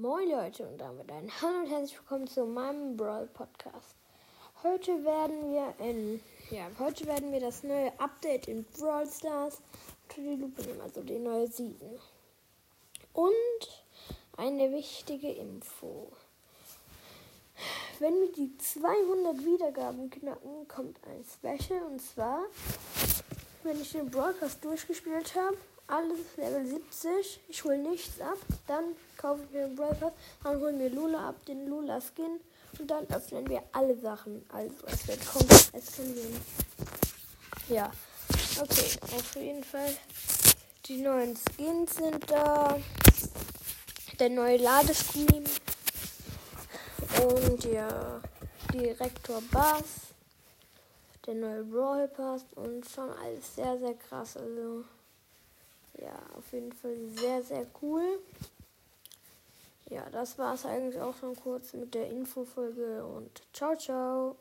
Moin Leute und damit ein Hallo und herzlich willkommen zu meinem Brawl Podcast. Heute werden wir in ja, heute werden wir das neue Update in Brawl Stars unter die Lupe nehmen, also die neue Season. Und eine wichtige Info. Wenn wir die 200 Wiedergaben knacken, kommt ein Special und zwar, wenn ich den Broadcast durchgespielt habe alles Level 70. Ich hole nichts ab. Dann kaufe ich mir den Brawl Pass. Dann holen wir Lula ab, den Lula Skin. Und dann öffnen wir alle Sachen. Also es wird komplett eskalieren. Ja. Okay, auf jeden Fall. Die neuen Skins sind da. Der neue Ladescreen. Und ja, Direktor Bass. Der neue Brawl Pass und schon alles sehr, sehr krass. Also auf jeden Fall sehr, sehr cool. Ja, das war es eigentlich auch schon kurz mit der Infofolge und ciao, ciao.